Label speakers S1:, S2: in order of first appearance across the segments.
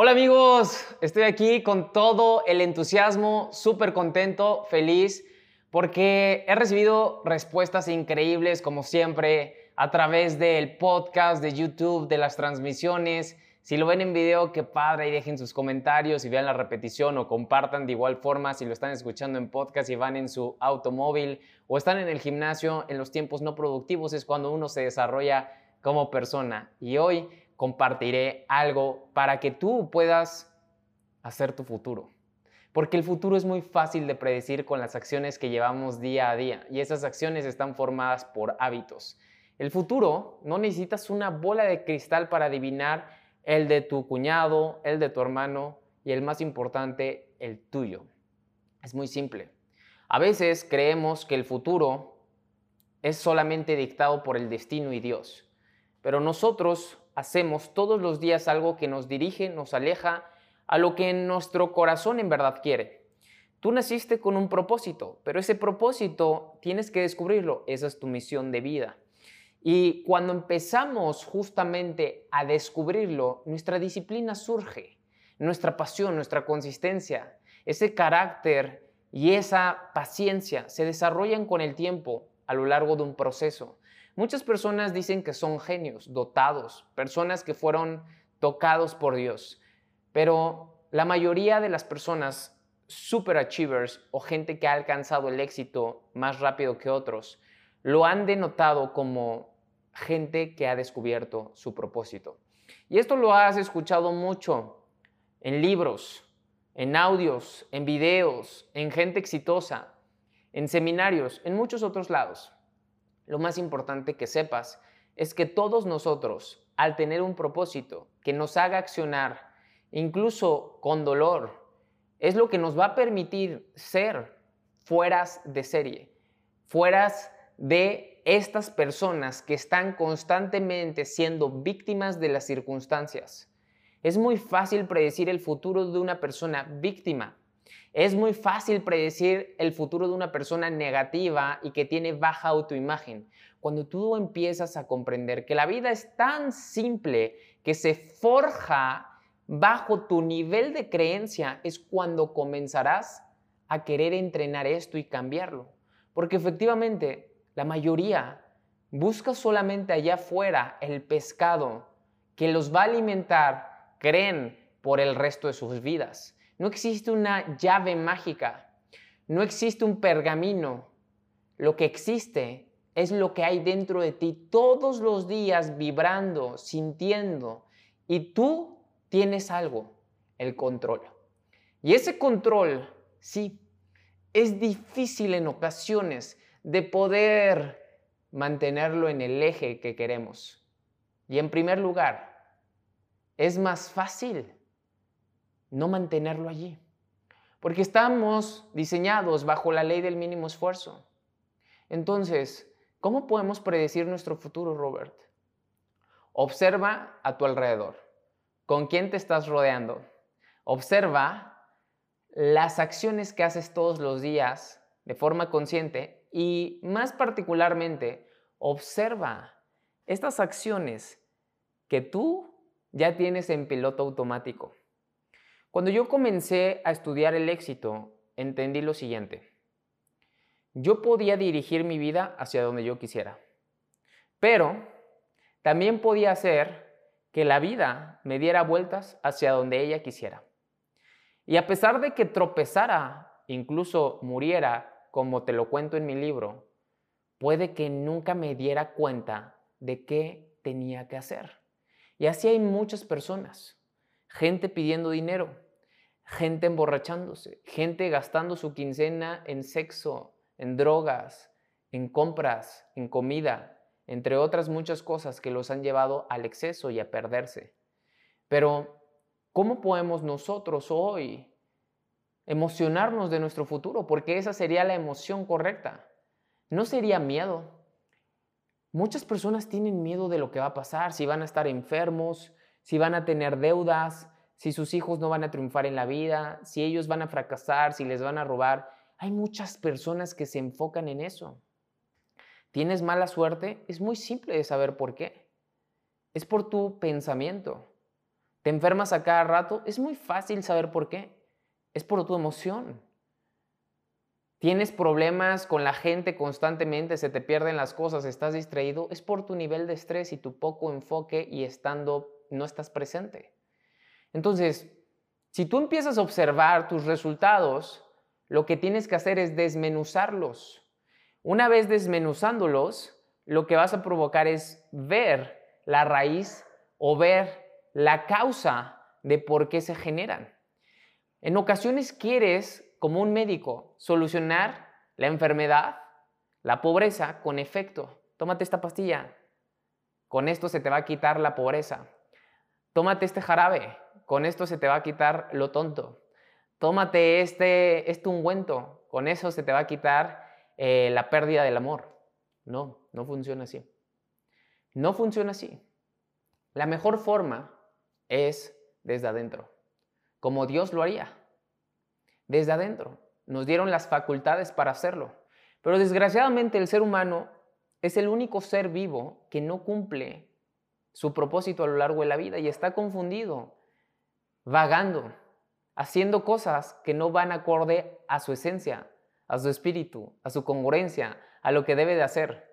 S1: Hola amigos, estoy aquí con todo el entusiasmo, súper contento, feliz, porque he recibido respuestas increíbles como siempre a través del podcast, de YouTube, de las transmisiones. Si lo ven en video, qué padre, y dejen sus comentarios y vean la repetición o compartan de igual forma si lo están escuchando en podcast y van en su automóvil o están en el gimnasio en los tiempos no productivos, es cuando uno se desarrolla como persona. Y hoy compartiré algo para que tú puedas hacer tu futuro. Porque el futuro es muy fácil de predecir con las acciones que llevamos día a día y esas acciones están formadas por hábitos. El futuro no necesitas una bola de cristal para adivinar el de tu cuñado, el de tu hermano y el más importante, el tuyo. Es muy simple. A veces creemos que el futuro es solamente dictado por el destino y Dios, pero nosotros hacemos todos los días algo que nos dirige, nos aleja a lo que nuestro corazón en verdad quiere. Tú naciste con un propósito, pero ese propósito tienes que descubrirlo. Esa es tu misión de vida. Y cuando empezamos justamente a descubrirlo, nuestra disciplina surge, nuestra pasión, nuestra consistencia, ese carácter y esa paciencia se desarrollan con el tiempo a lo largo de un proceso. Muchas personas dicen que son genios, dotados, personas que fueron tocados por Dios, pero la mayoría de las personas superachievers o gente que ha alcanzado el éxito más rápido que otros, lo han denotado como gente que ha descubierto su propósito. Y esto lo has escuchado mucho en libros, en audios, en videos, en gente exitosa, en seminarios, en muchos otros lados lo más importante que sepas es que todos nosotros, al tener un propósito que nos haga accionar, incluso con dolor, es lo que nos va a permitir ser fueras de serie, fueras de estas personas que están constantemente siendo víctimas de las circunstancias. Es muy fácil predecir el futuro de una persona víctima, es muy fácil predecir el futuro de una persona negativa y que tiene baja autoimagen. Cuando tú empiezas a comprender que la vida es tan simple que se forja bajo tu nivel de creencia, es cuando comenzarás a querer entrenar esto y cambiarlo. Porque efectivamente, la mayoría busca solamente allá afuera el pescado que los va a alimentar, creen, por el resto de sus vidas. No existe una llave mágica, no existe un pergamino. Lo que existe es lo que hay dentro de ti todos los días vibrando, sintiendo. Y tú tienes algo, el control. Y ese control, sí, es difícil en ocasiones de poder mantenerlo en el eje que queremos. Y en primer lugar, es más fácil no mantenerlo allí. Porque estamos diseñados bajo la ley del mínimo esfuerzo. Entonces, ¿cómo podemos predecir nuestro futuro, Robert? Observa a tu alrededor. ¿Con quién te estás rodeando? Observa las acciones que haces todos los días de forma consciente y más particularmente, observa estas acciones que tú ya tienes en piloto automático. Cuando yo comencé a estudiar el éxito, entendí lo siguiente. Yo podía dirigir mi vida hacia donde yo quisiera. Pero también podía ser que la vida me diera vueltas hacia donde ella quisiera. Y a pesar de que tropezara, incluso muriera, como te lo cuento en mi libro, puede que nunca me diera cuenta de qué tenía que hacer. Y así hay muchas personas, gente pidiendo dinero, gente emborrachándose, gente gastando su quincena en sexo, en drogas, en compras, en comida, entre otras muchas cosas que los han llevado al exceso y a perderse. Pero, ¿cómo podemos nosotros hoy emocionarnos de nuestro futuro? Porque esa sería la emoción correcta. No sería miedo. Muchas personas tienen miedo de lo que va a pasar, si van a estar enfermos, si van a tener deudas, si sus hijos no van a triunfar en la vida, si ellos van a fracasar, si les van a robar. Hay muchas personas que se enfocan en eso. ¿Tienes mala suerte? Es muy simple de saber por qué. Es por tu pensamiento. ¿Te enfermas a cada rato? Es muy fácil saber por qué. Es por tu emoción. Tienes problemas con la gente constantemente, se te pierden las cosas, estás distraído, es por tu nivel de estrés y tu poco enfoque y estando no estás presente. Entonces, si tú empiezas a observar tus resultados, lo que tienes que hacer es desmenuzarlos. Una vez desmenuzándolos, lo que vas a provocar es ver la raíz o ver la causa de por qué se generan. En ocasiones quieres, como un médico, solucionar la enfermedad, la pobreza con efecto. Tómate esta pastilla. Con esto se te va a quitar la pobreza. Tómate este jarabe. Con esto se te va a quitar lo tonto. Tómate este, este ungüento. Con eso se te va a quitar eh, la pérdida del amor. No, no funciona así. No funciona así. La mejor forma es desde adentro, como Dios lo haría. Desde adentro. Nos dieron las facultades para hacerlo. Pero desgraciadamente el ser humano es el único ser vivo que no cumple su propósito a lo largo de la vida y está confundido, vagando, haciendo cosas que no van acorde a su esencia, a su espíritu, a su congruencia, a lo que debe de hacer.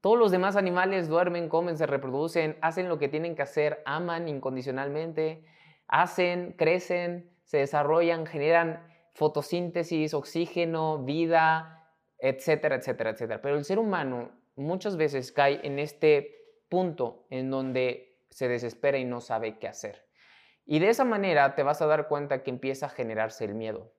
S1: Todos los demás animales duermen, comen, se reproducen, hacen lo que tienen que hacer, aman incondicionalmente, hacen, crecen, se desarrollan, generan fotosíntesis, oxígeno, vida, etcétera, etcétera, etcétera. Pero el ser humano muchas veces cae en este punto en donde se desespera y no sabe qué hacer. Y de esa manera te vas a dar cuenta que empieza a generarse el miedo.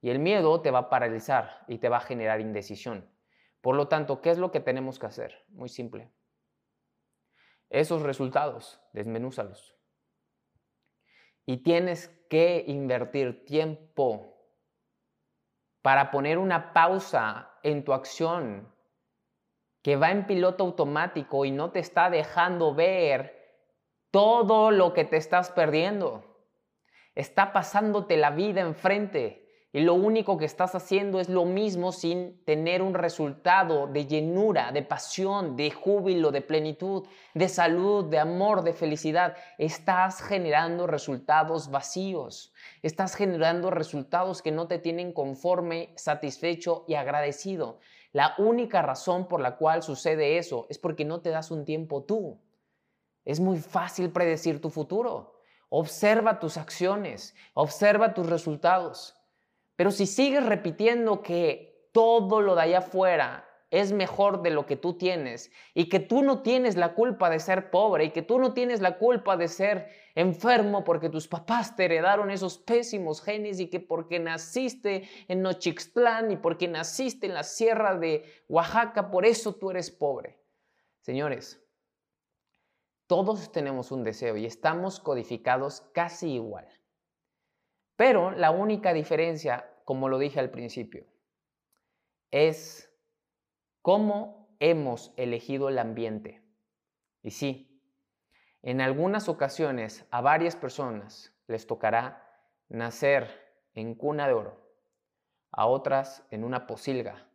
S1: Y el miedo te va a paralizar y te va a generar indecisión. Por lo tanto, ¿qué es lo que tenemos que hacer? Muy simple. Esos resultados, desmenúzalos. Y tienes que invertir tiempo para poner una pausa en tu acción que va en piloto automático y no te está dejando ver todo lo que te estás perdiendo. Está pasándote la vida enfrente y lo único que estás haciendo es lo mismo sin tener un resultado de llenura, de pasión, de júbilo, de plenitud, de salud, de amor, de felicidad. Estás generando resultados vacíos. Estás generando resultados que no te tienen conforme, satisfecho y agradecido. La única razón por la cual sucede eso es porque no te das un tiempo tú. Es muy fácil predecir tu futuro. Observa tus acciones, observa tus resultados. Pero si sigues repitiendo que todo lo de allá afuera es mejor de lo que tú tienes y que tú no tienes la culpa de ser pobre y que tú no tienes la culpa de ser enfermo porque tus papás te heredaron esos pésimos genes y que porque naciste en Nochixtlán y porque naciste en la sierra de Oaxaca, por eso tú eres pobre. Señores, todos tenemos un deseo y estamos codificados casi igual. Pero la única diferencia, como lo dije al principio, es cómo hemos elegido el ambiente. Y sí, en algunas ocasiones a varias personas les tocará nacer en cuna de oro, a otras en una posilga.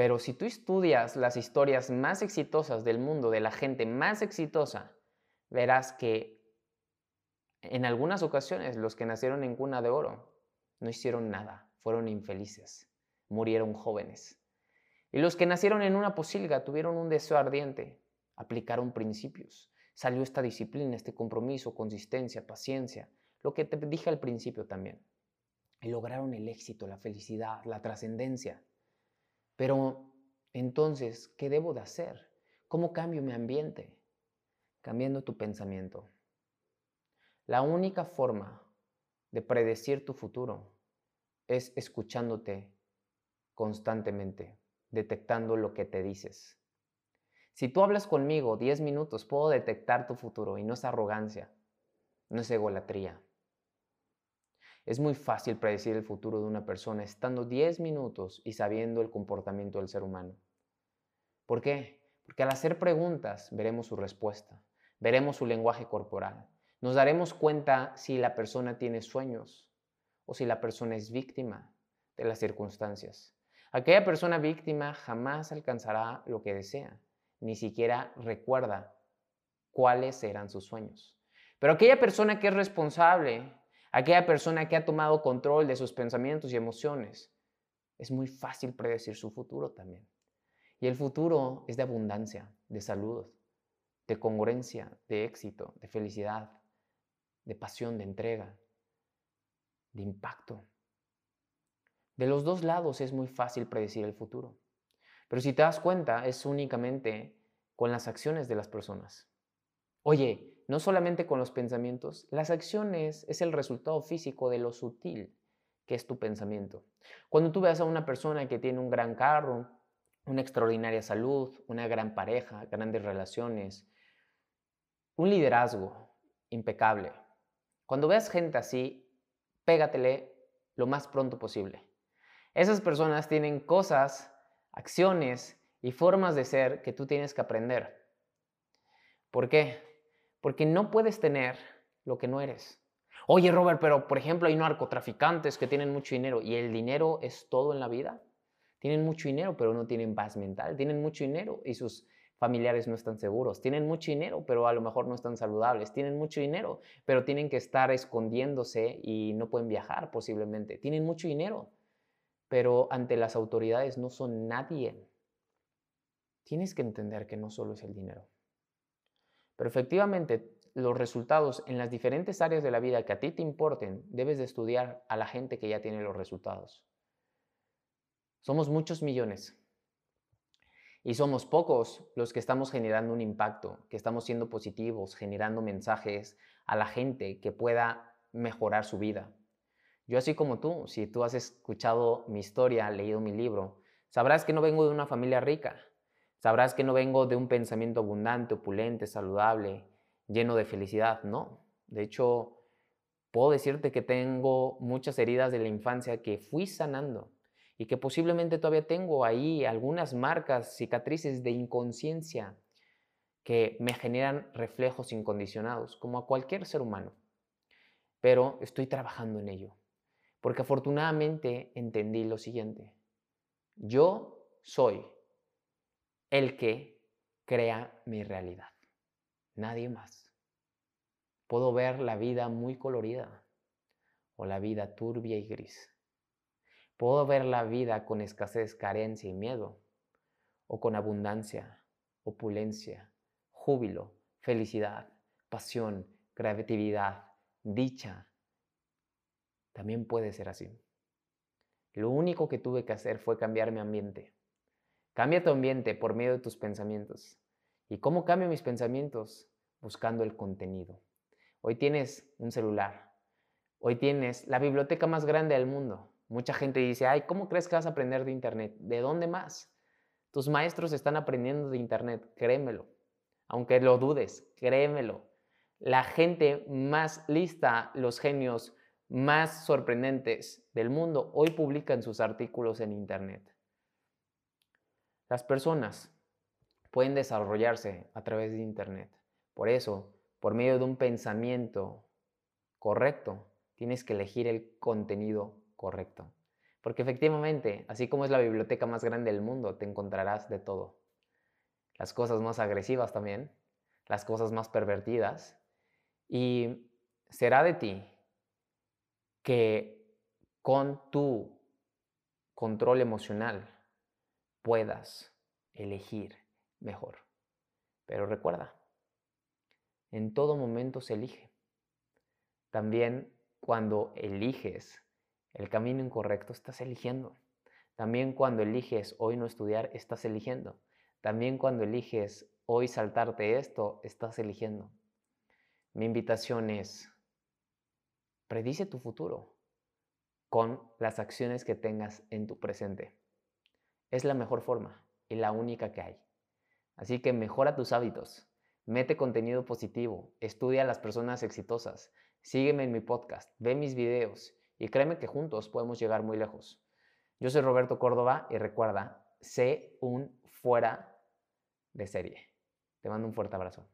S1: Pero si tú estudias las historias más exitosas del mundo, de la gente más exitosa, verás que en algunas ocasiones los que nacieron en cuna de oro no hicieron nada, fueron infelices, murieron jóvenes. Y los que nacieron en una posilga tuvieron un deseo ardiente, aplicaron principios. Salió esta disciplina, este compromiso, consistencia, paciencia, lo que te dije al principio también. Y lograron el éxito, la felicidad, la trascendencia. Pero entonces, ¿qué debo de hacer? ¿Cómo cambio mi ambiente? Cambiando tu pensamiento. La única forma de predecir tu futuro es escuchándote constantemente, detectando lo que te dices. Si tú hablas conmigo 10 minutos, puedo detectar tu futuro y no es arrogancia, no es egolatría. Es muy fácil predecir el futuro de una persona estando 10 minutos y sabiendo el comportamiento del ser humano. ¿Por qué? Porque al hacer preguntas veremos su respuesta, veremos su lenguaje corporal, nos daremos cuenta si la persona tiene sueños o si la persona es víctima de las circunstancias. Aquella persona víctima jamás alcanzará lo que desea, ni siquiera recuerda cuáles eran sus sueños. Pero aquella persona que es responsable, aquella persona que ha tomado control de sus pensamientos y emociones, es muy fácil predecir su futuro también. Y el futuro es de abundancia, de salud, de congruencia, de éxito, de felicidad, de pasión, de entrega, de impacto. De los dos lados es muy fácil predecir el futuro. Pero si te das cuenta, es únicamente con las acciones de las personas. Oye, no solamente con los pensamientos, las acciones es el resultado físico de lo sutil que es tu pensamiento. Cuando tú ves a una persona que tiene un gran carro, una extraordinaria salud, una gran pareja, grandes relaciones, un liderazgo impecable, cuando veas gente así, pégatele lo más pronto posible. Esas personas tienen cosas, acciones y formas de ser que tú tienes que aprender. ¿Por qué? Porque no puedes tener lo que no eres. Oye, Robert, pero por ejemplo hay narcotraficantes que tienen mucho dinero y el dinero es todo en la vida. Tienen mucho dinero, pero no tienen paz mental. Tienen mucho dinero y sus familiares no están seguros, tienen mucho dinero, pero a lo mejor no están saludables, tienen mucho dinero, pero tienen que estar escondiéndose y no pueden viajar posiblemente, tienen mucho dinero, pero ante las autoridades no son nadie. Tienes que entender que no solo es el dinero. Pero efectivamente, los resultados en las diferentes áreas de la vida que a ti te importen, debes de estudiar a la gente que ya tiene los resultados. Somos muchos millones, y somos pocos los que estamos generando un impacto, que estamos siendo positivos, generando mensajes a la gente que pueda mejorar su vida. Yo así como tú, si tú has escuchado mi historia, leído mi libro, sabrás que no vengo de una familia rica, sabrás que no vengo de un pensamiento abundante, opulente, saludable, lleno de felicidad, no. De hecho, puedo decirte que tengo muchas heridas de la infancia que fui sanando y que posiblemente todavía tengo ahí algunas marcas, cicatrices de inconsciencia que me generan reflejos incondicionados, como a cualquier ser humano. Pero estoy trabajando en ello, porque afortunadamente entendí lo siguiente. Yo soy el que crea mi realidad, nadie más. Puedo ver la vida muy colorida o la vida turbia y gris Puedo ver la vida con escasez, carencia y miedo, o con abundancia, opulencia, júbilo, felicidad, pasión, creatividad, dicha. También puede ser así. Lo único que tuve que hacer fue cambiar mi ambiente. Cambia tu ambiente por medio de tus pensamientos. ¿Y cómo cambio mis pensamientos? Buscando el contenido. Hoy tienes un celular. Hoy tienes la biblioteca más grande del mundo. Mucha gente dice, ay, ¿cómo crees que vas a aprender de Internet? ¿De dónde más? Tus maestros están aprendiendo de Internet, créemelo. Aunque lo dudes, créemelo. La gente más lista, los genios más sorprendentes del mundo, hoy publican sus artículos en Internet. Las personas pueden desarrollarse a través de Internet. Por eso, por medio de un pensamiento correcto, tienes que elegir el contenido correcto. Porque efectivamente, así como es la biblioteca más grande del mundo, te encontrarás de todo. Las cosas más agresivas también, las cosas más pervertidas. Y será de ti que con tu control emocional puedas elegir mejor. Pero recuerda, en todo momento se elige. También cuando eliges el camino incorrecto, estás eligiendo. También cuando eliges hoy no estudiar, estás eligiendo. También cuando eliges hoy saltarte esto, estás eligiendo. Mi invitación es, predice tu futuro con las acciones que tengas en tu presente. Es la mejor forma y la única que hay. Así que mejora tus hábitos, mete contenido positivo, estudia a las personas exitosas, sígueme en mi podcast, ve mis videos y créeme que juntos podemos llegar muy lejos. Yo soy Roberto Córdoba y recuerda, sé un fuera de serie. Te mando un fuerte abrazo.